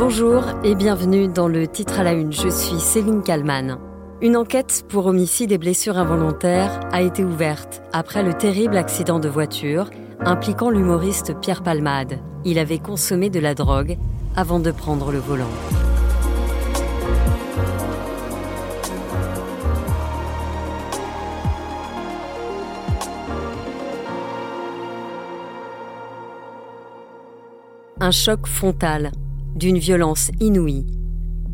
Bonjour et bienvenue dans le titre à la une. Je suis Céline Kalman. Une enquête pour homicide et blessures involontaires a été ouverte après le terrible accident de voiture impliquant l'humoriste Pierre Palmade. Il avait consommé de la drogue avant de prendre le volant. Un choc frontal d'une violence inouïe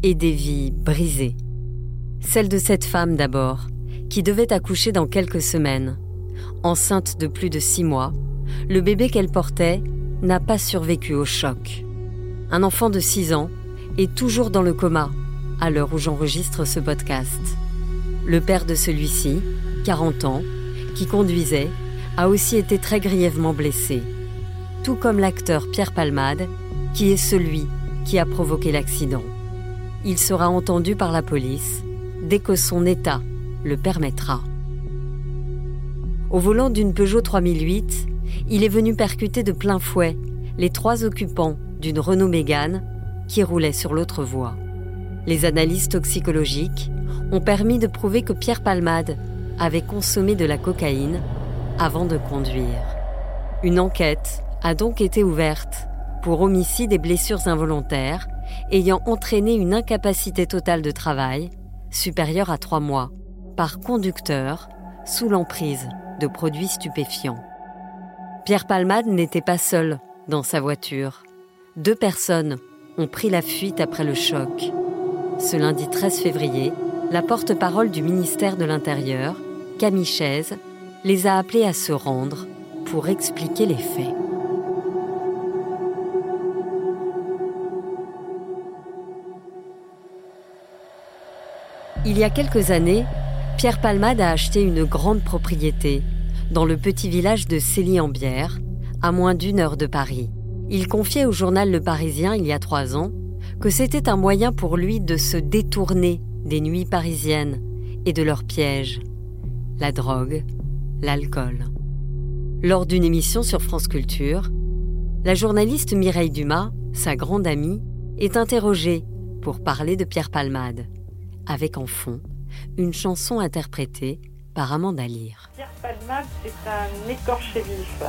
et des vies brisées. Celle de cette femme d'abord, qui devait accoucher dans quelques semaines. Enceinte de plus de six mois, le bébé qu'elle portait n'a pas survécu au choc. Un enfant de six ans est toujours dans le coma à l'heure où j'enregistre ce podcast. Le père de celui-ci, 40 ans, qui conduisait, a aussi été très grièvement blessé, tout comme l'acteur Pierre Palmade, qui est celui qui a provoqué l'accident. Il sera entendu par la police dès que son état le permettra. Au volant d'une Peugeot 3008, il est venu percuter de plein fouet les trois occupants d'une Renault Mégane qui roulait sur l'autre voie. Les analyses toxicologiques ont permis de prouver que Pierre Palmade avait consommé de la cocaïne avant de conduire. Une enquête a donc été ouverte pour homicide et blessures involontaires ayant entraîné une incapacité totale de travail supérieure à trois mois par conducteur sous l'emprise de produits stupéfiants. Pierre Palmade n'était pas seul dans sa voiture. Deux personnes ont pris la fuite après le choc. Ce lundi 13 février, la porte-parole du ministère de l'Intérieur, Camille Chaise, les a appelés à se rendre pour expliquer les faits. Il y a quelques années, Pierre Palmade a acheté une grande propriété dans le petit village de Célie-en-Bière, à moins d'une heure de Paris. Il confiait au journal Le Parisien il y a trois ans que c'était un moyen pour lui de se détourner des nuits parisiennes et de leurs pièges, la drogue, l'alcool. Lors d'une émission sur France Culture, la journaliste Mireille Dumas, sa grande amie, est interrogée pour parler de Pierre Palmade avec en fond une chanson interprétée par Amanda Lear. Pierre Palmade, c'est un écorché vif.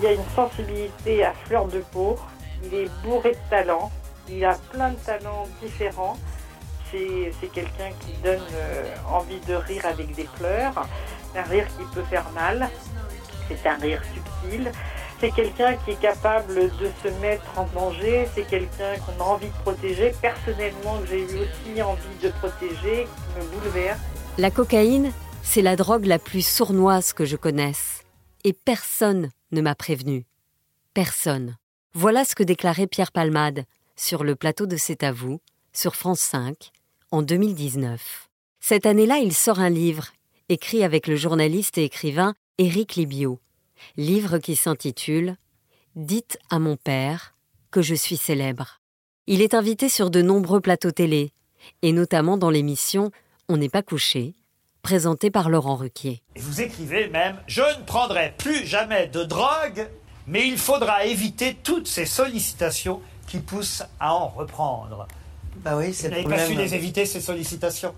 Il a une sensibilité à fleur de peau, il est bourré de talent, il a plein de talents différents. C'est, quelqu'un qui donne euh, envie de rire avec des pleurs, un rire qui peut faire mal, c'est un rire subtil, c'est quelqu'un qui est capable de se mettre en danger, c'est quelqu'un qu'on a envie de protéger. Personnellement, j'ai eu aussi envie de protéger, qui me bouleverse. La cocaïne, c'est la drogue la plus sournoise que je connaisse. Et personne ne m'a prévenu. Personne. Voilà ce que déclarait Pierre Palmade sur le plateau de C'est à vous, sur France 5, en 2019. Cette année-là, il sort un livre, écrit avec le journaliste et écrivain Éric Libio livre qui s'intitule Dites à mon père que je suis célèbre. Il est invité sur de nombreux plateaux télé, et notamment dans l'émission On n'est pas couché, présentée par Laurent Ruquier. Et vous écrivez même Je ne prendrai plus jamais de drogue, mais il faudra éviter toutes ces sollicitations qui poussent à en reprendre. Bah oui, c'est Vous n'avez pas su les éviter, ces sollicitations?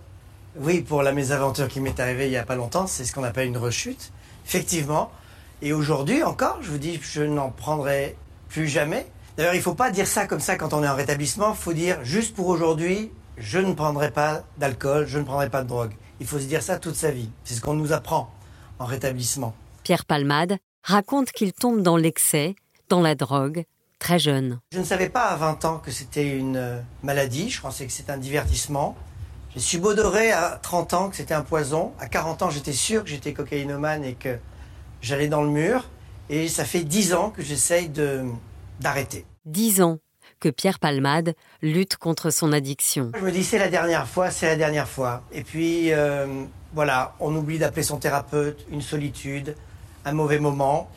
Oui, pour la mésaventure qui m'est arrivée il n'y a pas longtemps, c'est ce qu'on appelle une rechute. Effectivement, et aujourd'hui encore, je vous dis, je n'en prendrai plus jamais. D'ailleurs, il ne faut pas dire ça comme ça quand on est en rétablissement. Il faut dire, juste pour aujourd'hui, je ne prendrai pas d'alcool, je ne prendrai pas de drogue. Il faut se dire ça toute sa vie. C'est ce qu'on nous apprend en rétablissement. Pierre Palmade raconte qu'il tombe dans l'excès, dans la drogue, très jeune. Je ne savais pas à 20 ans que c'était une euh, maladie. Je pensais que c'était un divertissement. J'ai subodoré à 30 ans que c'était un poison. À 40 ans, j'étais sûr que j'étais cocaïnomane et que j'allais dans le mur. Et ça fait dix ans que j'essaye de, d'arrêter. Dix ans que Pierre Palmade lutte contre son addiction. Je me dis c'est la dernière fois, c'est la dernière fois. Et puis euh, voilà, on oublie d'appeler son thérapeute, une solitude, un mauvais moment,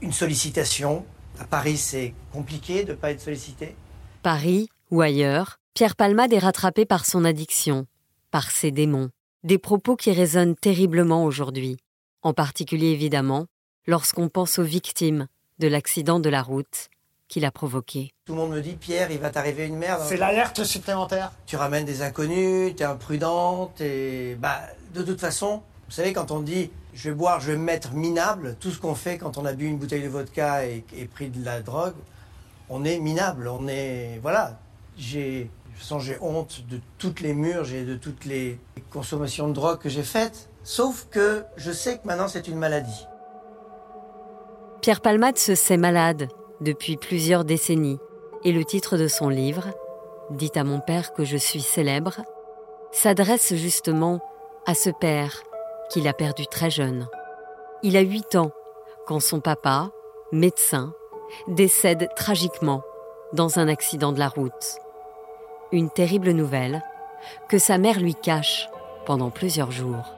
une sollicitation. À Paris, c'est compliqué de ne pas être sollicité. Paris ou ailleurs, Pierre Palmade est rattrapé par son addiction, par ses démons, des propos qui résonnent terriblement aujourd'hui en particulier évidemment lorsqu'on pense aux victimes de l'accident de la route qu'il a provoquée. Tout le monde me dit Pierre, il va t'arriver une merde. C'est l'alerte supplémentaire Tu ramènes des inconnus, t'es imprudent, t'es. Bah, de toute façon, vous savez, quand on dit je vais boire, je vais me mettre minable, tout ce qu'on fait quand on a bu une bouteille de vodka et, et pris de la drogue, on est minable, on est. Voilà. J'ai. J'ai honte de toutes les murs, j'ai de toutes les consommations de drogue que j'ai faites. Sauf que je sais que maintenant c'est une maladie. Pierre Palmade se sait malade depuis plusieurs décennies et le titre de son livre, Dites à mon père que je suis célèbre, s'adresse justement à ce père qu'il a perdu très jeune. Il a 8 ans quand son papa, médecin, décède tragiquement dans un accident de la route. Une terrible nouvelle que sa mère lui cache pendant plusieurs jours.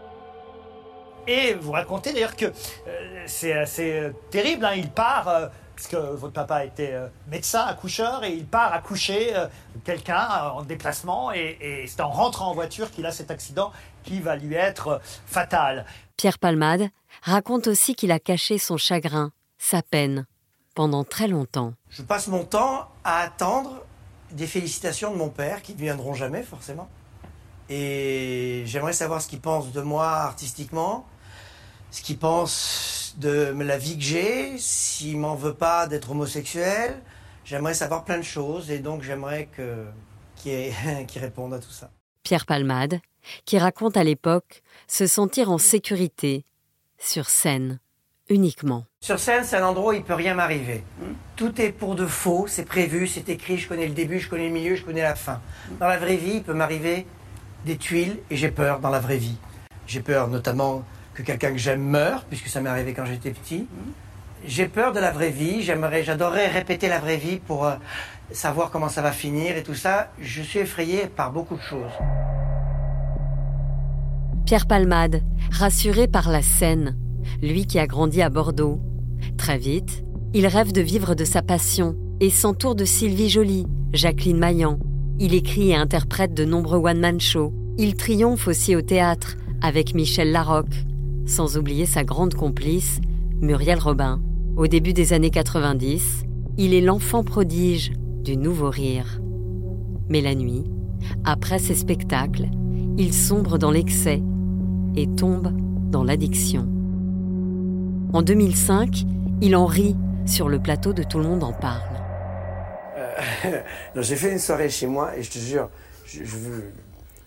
Et vous racontez d'ailleurs que euh, c'est assez euh, terrible. hein. Il part, euh, parce que votre papa était euh, médecin, accoucheur, et il part accoucher euh, quelqu'un euh, en déplacement. Et, et c'est en rentrant en voiture qu'il a cet accident qui va lui être fatal. Pierre Palmade raconte aussi qu'il a caché son chagrin, sa peine, pendant très longtemps. Je passe mon temps à attendre des félicitations de mon père qui ne viendront jamais forcément. Et j'aimerais savoir ce qu'il pense de moi artistiquement, ce qu'il pense de la vie que j'ai, s'il m'en veut pas d'être homosexuel. J'aimerais savoir plein de choses et donc j'aimerais que qu'il réponde à tout ça. Pierre Palmade, qui raconte à l'époque se sentir en sécurité, sur scène, uniquement. Sur scène, c'est un endroit où il peut rien m'arriver. Tout est pour de faux, c'est prévu, c'est écrit, je connais le début, je connais le milieu, je connais la fin. Dans la vraie vie, il peut m'arriver des tuiles et j'ai peur dans la vraie vie. J'ai peur notamment que quelqu'un que j'aime meure, puisque ça m'est arrivé quand j'étais petit. J'ai peur de la vraie vie, j'aimerais, j'adorerais répéter la vraie vie pour euh, savoir comment ça va finir et tout ça. Je suis effrayé par beaucoup de choses. Pierre Palmade, rassuré par la scène, lui qui a grandi à Bordeaux. Très vite, il rêve de vivre de sa passion et s'entoure de Sylvie Joly, Jacqueline Maillan. Il écrit et interprète de nombreux one-man shows. Il triomphe aussi au théâtre avec Michel Larocque, sans oublier sa grande complice, Muriel Robin. Au début des années 90, il est l'enfant prodige du nouveau rire. Mais la nuit, après ses spectacles, il sombre dans l'excès et tombe dans l'addiction. En 2005, il en rit sur le plateau de Tout le monde en parle. Non, j'ai fait une soirée chez moi et je te jure, je veux-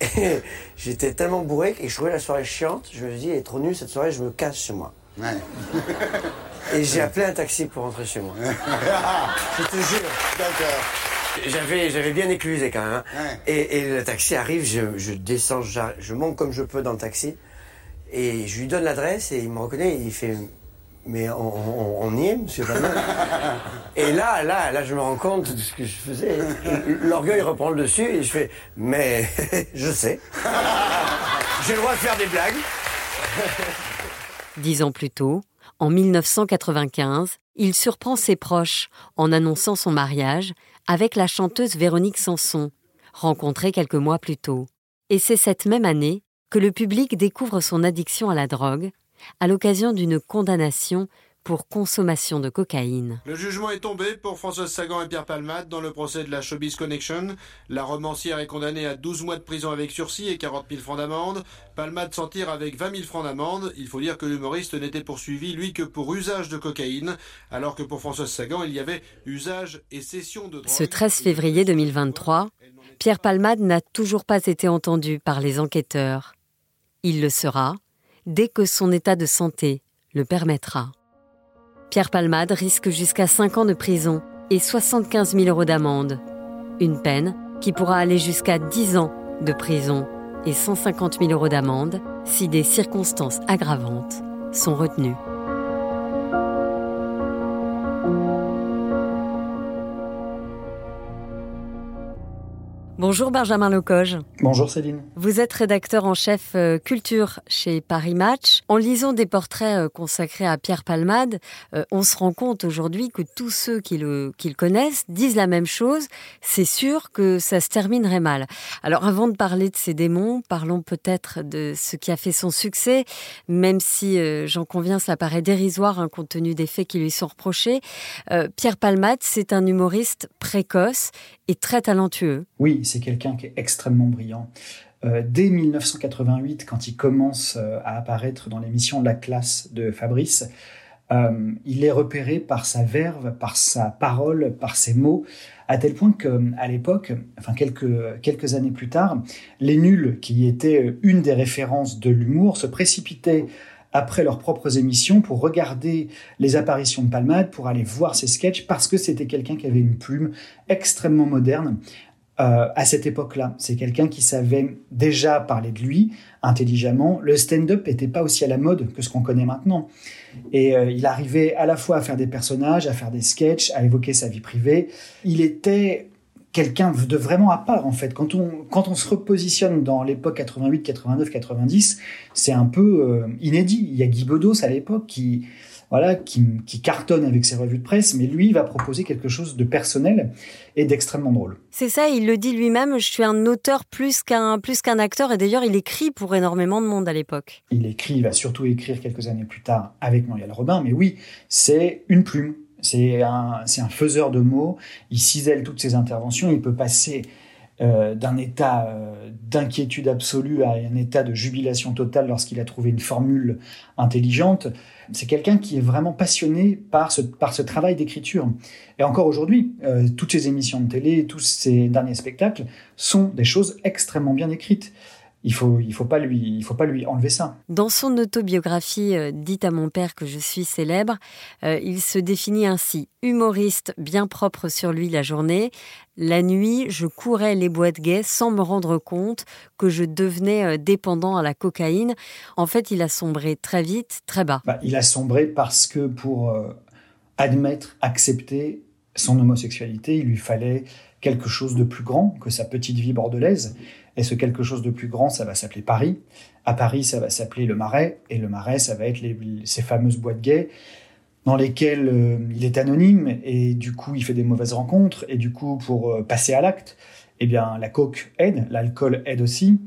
j'étais tellement bourré et je trouvais la soirée chiante. Je me suis dit, elle est trop nulle cette soirée, je me casse chez moi. Ouais. Et j'ai appelé un taxi pour rentrer chez moi. je te jure. D'accord. J'avais, j'avais bien éclusé quand même. hein. Ouais. Et, et le taxi arrive, je, je descends, je monte comme je peux dans le taxi. Et je lui donne l'adresse et il me reconnaît et il fait Mais on, on- on y est, monsieur Et là, là, là, je me rends compte de ce que je faisais. L'orgueil reprend le dessus et je fais Mais je sais. J'ai le droit de faire des blagues. Dix ans plus tôt, en 1995, il surprend ses proches en annonçant son mariage avec la chanteuse Véronique Sanson, rencontrée quelques mois plus tôt. Et c'est cette même année que le public découvre son addiction à la drogue à l'occasion d'une condamnation pour consommation de cocaïne. Le jugement est tombé pour Françoise Sagan et Pierre Palmade dans le procès de la Showbiz Connection. La romancière est condamnée à 12 mois de prison avec sursis et 40 000 francs d'amende. Palmade s'en tire avec 20 000 francs d'amende. Il faut dire que l'humoriste n'était poursuivi, lui, que pour usage de cocaïne, alors que pour Françoise Sagan, il y avait usage et cession de drogue. Ce 13 février 2023, Pierre Palmade n'a toujours pas été entendu par les enquêteurs. Il le sera dès que son état de santé le permettra. Pierre Palmade risque jusqu'à 5 ans de prison et 75 000 euros d'amende. Une peine qui pourra aller jusqu'à 10 ans de prison et 150 000 euros d'amende si des circonstances aggravantes sont retenues. Bonjour Benjamin Lecoge. Bonjour Céline. Vous êtes rédacteur en chef euh, culture chez Paris Match. En lisant des portraits euh, consacrés à Pierre Palmade, euh, on se rend compte aujourd'hui que tous ceux qui le, qui le connaissent disent la même chose. C'est sûr que ça se terminerait mal. Alors avant de parler de ses démons, parlons peut-être de ce qui a fait son succès, même si j'en conviens, cela paraît dérisoire hein, compte tenu des faits qui lui sont reprochés. Pierre Palmade, c'est un humoriste précoce très talentueux. Oui, c'est quelqu'un qui est extrêmement brillant. Euh, dès 1988, quand il commence euh, à apparaître dans l'émission La classe de Fabrice, euh, il est repéré par sa verve, par sa parole, par ses mots, à tel point qu'à l'époque, enfin quelques, quelques années plus tard, les nuls, qui étaient une des références de l'humour, se précipitaient après leurs propres émissions pour regarder les apparitions de Palmade, pour aller voir ses sketchs, parce que c'était quelqu'un qui avait une plume extrêmement moderne, euh, à cette époque-là. C'est quelqu'un qui savait déjà parler de lui intelligemment. Le stand-up n'était pas aussi à la mode que ce qu'on connaît maintenant. Et euh, il arrivait à la fois à faire des personnages, à faire des sketchs, à évoquer sa vie privée. Il était quelqu'un de vraiment à part en fait. Quand on, quand on se repositionne dans l'époque 88, 89, 90, c'est un peu euh, inédit. Il y a Guy Bedos à l'époque qui, voilà, qui, qui, cartonne avec ses revues de presse, mais lui va proposer quelque chose de personnel et d'extrêmement drôle. C'est ça, il le dit lui-même, je suis un auteur plus qu'un plus qu'un acteur, et d'ailleurs il écrit pour énormément de monde à l'époque. Il écrit, il va surtout écrire quelques années plus tard avec Muriel Robin, mais oui, c'est une plume, c'est un, un faiseur de mots, il cisèle toutes ses interventions, il peut passer euh, d'un état euh, d'inquiétude absolue à un état de jubilation totale lorsqu'il a trouvé une formule intelligente. C'est quelqu'un qui est vraiment passionné par ce, par ce travail d'écriture. Et encore aujourd'hui, euh, toutes ces émissions de télé, tous ces derniers spectacles sont des choses extrêmement bien écrites il faut il faut pas lui il faut pas lui enlever ça. Dans son autobiographie euh, Dites à mon père que je suis célèbre, euh, il se définit ainsi humoriste bien propre sur lui la journée, la nuit, je courais les boîtes gays sans me rendre compte que je devenais euh, dépendant à la cocaïne. En fait, il a sombré très vite, très bas. Bah, il a sombré parce que pour admettre, accepter son homosexualité, il lui fallait quelque chose de plus grand que sa petite vie bordelaise. Et ce quelque chose de plus grand, ça va s'appeler Paris. À Paris, ça va s'appeler le Marais. Et le Marais, ça va être ces fameuses boîtes gays dans lesquelles euh, il est anonyme et du coup, il fait des mauvaises rencontres. Et du coup, pour euh, passer à l'acte, eh bien, la coke aide, l'alcool aide aussi.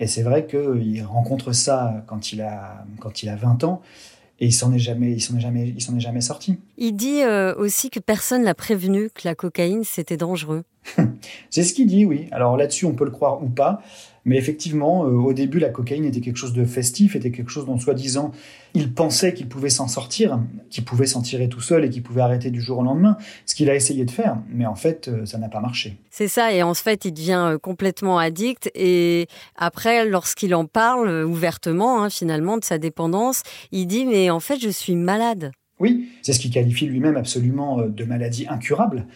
Et c'est vrai qu'il rencontre ça quand il a, quand il a 20 ans et il s'en est jamais, il s'en est jamais, il s'en est jamais sorti. Il dit euh, aussi que personne l'a prévenu que la cocaïne c'était dangereux. c'est ce qu'il dit, oui. Alors là-dessus, on peut le croire ou pas. Mais effectivement, euh, au début, la cocaïne était quelque chose de festif, était quelque chose dont, soi-disant, il pensait qu'il pouvait s'en sortir, qu'il pouvait s'en tirer tout seul et qu'il pouvait arrêter du jour au lendemain, ce qu'il a essayé de faire. Mais en fait, euh, ça n'a pas marché. C'est ça, et en fait, il devient euh, complètement addict. Et après, lorsqu'il en parle ouvertement, hein, finalement, de sa dépendance, il dit, mais en fait, je suis malade. Oui, c'est ce qu'il qualifie lui-même absolument de maladie incurable.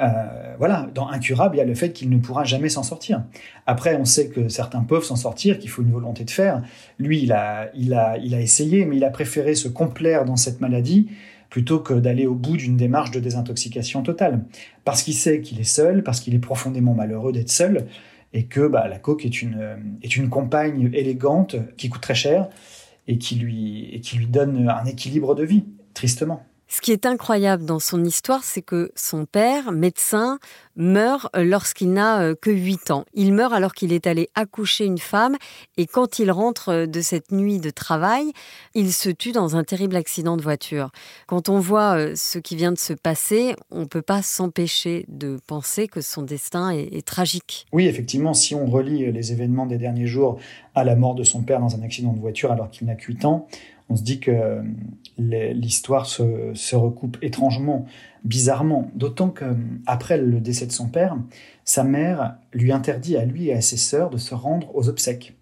Euh, voilà, dans incurable, il y a le fait qu'il ne pourra jamais s'en sortir. Après, on sait que certains peuvent s'en sortir, qu'il faut une volonté de faire. Lui, il a, il, a, il a essayé, mais il a préféré se complaire dans cette maladie plutôt que d'aller au bout d'une démarche de désintoxication totale. Parce qu'il sait qu'il est seul, parce qu'il est profondément malheureux d'être seul, et que bah, la coke est une, est une compagne élégante qui coûte très cher et qui lui, et qui lui donne un équilibre de vie, tristement. Ce qui est incroyable dans son histoire, c'est que son père, médecin, meurt lorsqu'il n'a euh, que 8 ans. Il meurt alors qu'il est allé accoucher une femme et quand il rentre euh, de cette nuit de travail, il se tue dans un terrible accident de voiture. Quand on voit euh, ce qui vient de se passer, on ne peut pas s'empêcher de penser que son destin est, tragique. Oui, effectivement, si on relie les événements des derniers jours à la mort de son père dans un accident de voiture alors qu'il n'a que 8 ans, on se dit que l'histoire se, recoupe étrangement, bizarrement. D'autant qu'après le décès de son père, sa mère lui interdit à lui et à ses sœurs de se rendre aux obsèques.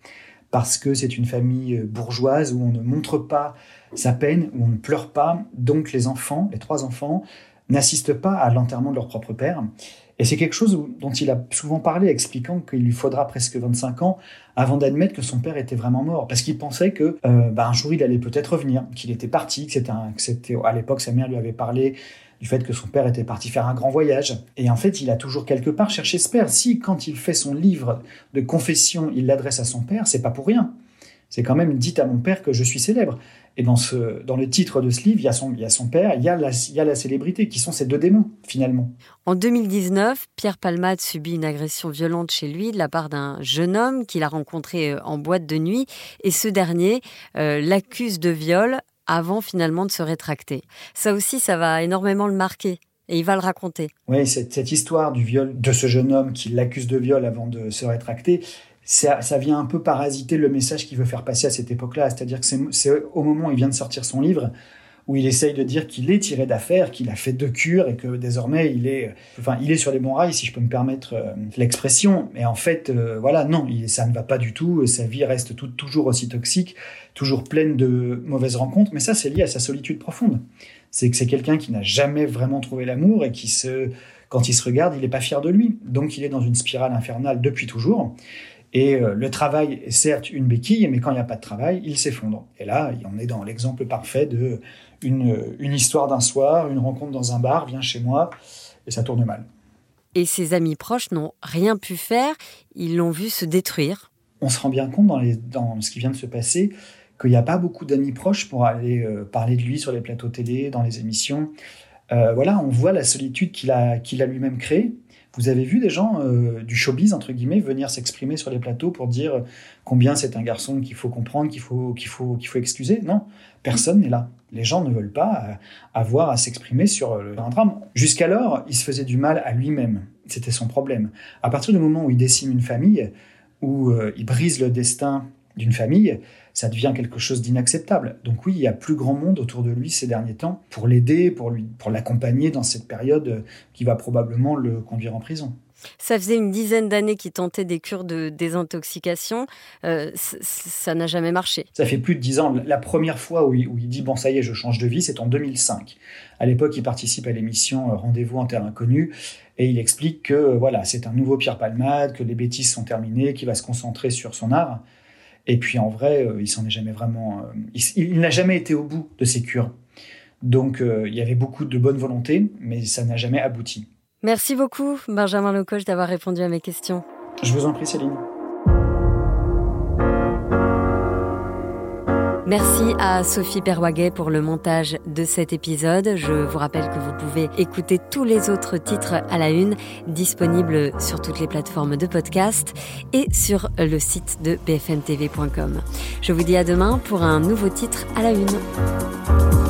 Parce que c'est une famille bourgeoise où on ne montre pas sa peine, où on ne pleure pas. Donc les enfants, les trois enfants, n'assistent pas à l'enterrement de leur propre père. Et c'est quelque chose dont il a souvent parlé, expliquant qu'il lui faudra presque 25 ans avant d'admettre que son père était vraiment mort, parce qu'il pensait que euh, bah, un jour il allait peut-être revenir, qu'il était parti, que c'était, à l'époque sa mère lui avait parlé du fait que son père était parti faire un grand voyage. Et en fait, il a toujours quelque part cherché ce père. Si, quand il fait son livre de confession, il l'adresse à son père, c'est pas pour rien. C'est quand même dites à mon père que je suis célèbre. Et dans, ce, dans le titre de ce livre, il y a son, il y a son père, il y a, la, il y a la célébrité, qui sont ces deux démons, finalement. En 2019, Pierre Palmade subit une agression violente chez lui de la part d'un jeune homme qu'il a rencontré euh, en boîte de nuit. Et ce dernier euh, l'accuse de viol avant finalement de se rétracter. Ça aussi, ça va énormément le marquer. Et il va le raconter. Oui, cette, cette histoire du viol de ce jeune homme qui l'accuse de viol avant de se rétracter, ça, vient un peu parasiter le message qu'il veut faire passer à cette époque-là. C'est-à-dire que c'est au moment où il vient de sortir son livre où il essaye de dire qu'il est tiré d'affaire, qu'il a fait deux cures et que désormais il est, enfin, il est sur les bons rails, si je peux me permettre euh, l'expression. Mais en fait, euh, voilà, non, ça ne va pas du tout. Sa vie reste tout, toujours aussi toxique, toujours pleine de mauvaises rencontres. Mais ça, c'est lié à sa solitude profonde. C'est que c'est quelqu'un qui n'a jamais vraiment trouvé l'amour et qui se, quand il se regarde, il n'est pas fier de lui. Donc il est dans une spirale infernale depuis toujours. Et euh, le travail est certes une béquille, mais quand il n'y a pas de travail, il s'effondre. Et là, on est dans l'exemple parfait de une, une histoire d'un soir, une rencontre dans un bar, vient chez moi, et ça tourne mal. Et ses amis proches n'ont rien pu faire, ils l'ont vu se détruire. On se rend bien compte dans, les, dans ce qui vient de se passer qu'il n'y a pas beaucoup d'amis proches pour aller euh, parler de lui sur les plateaux télé, dans les émissions. Euh, voilà, on voit la solitude qu'il a, qu'il a lui-même créée. Vous avez vu des gens euh, du showbiz, entre guillemets, venir s'exprimer sur les plateaux pour dire combien c'est un garçon qu'il faut comprendre, qu'il faut, faut, qu'il faut excuser? Non, personne n'est là. Les gens ne veulent pas euh, avoir à s'exprimer sur euh, un drame. Jusqu'alors, il se faisait du mal à lui-même. C'était son problème. À partir du moment où il décime une famille, où il brise le destin d'une famille, ça devient quelque chose d'inacceptable. Donc oui, il y a plus grand monde autour de lui ces derniers temps pour l'aider, pour lui, pour l'accompagner dans cette période qui va probablement le conduire en prison. Ça faisait une dizaine d'années qu'il tentait des cures de désintoxication. Euh, ça n'a jamais marché. Ça fait plus de dix ans. La première fois où il, où il, dit bon ça y est, je change de vie, c'est en 2005. À l'époque, il participe à l'émission euh, Rendez-vous en terre inconnue et il explique que voilà, c'est un nouveau Pierre Palmade, que les bêtises sont terminées, qu'il va se concentrer sur son art. Et puis en vrai, euh, il s'en est jamais vraiment. Euh, il, n'a jamais été au bout de ses cures. Donc euh, il y avait beaucoup de bonne volonté, mais ça n'a jamais abouti. Merci beaucoup, Benjamin Lecoche, d'avoir répondu à mes questions. Je vous en prie, Céline. Merci à Sophie Perwaguet pour le montage de cet épisode. Je vous rappelle que vous pouvez écouter tous les autres titres à la une disponibles sur toutes les plateformes de podcast et sur le site de bfmtv.com. Je vous dis à demain pour un nouveau titre à la une.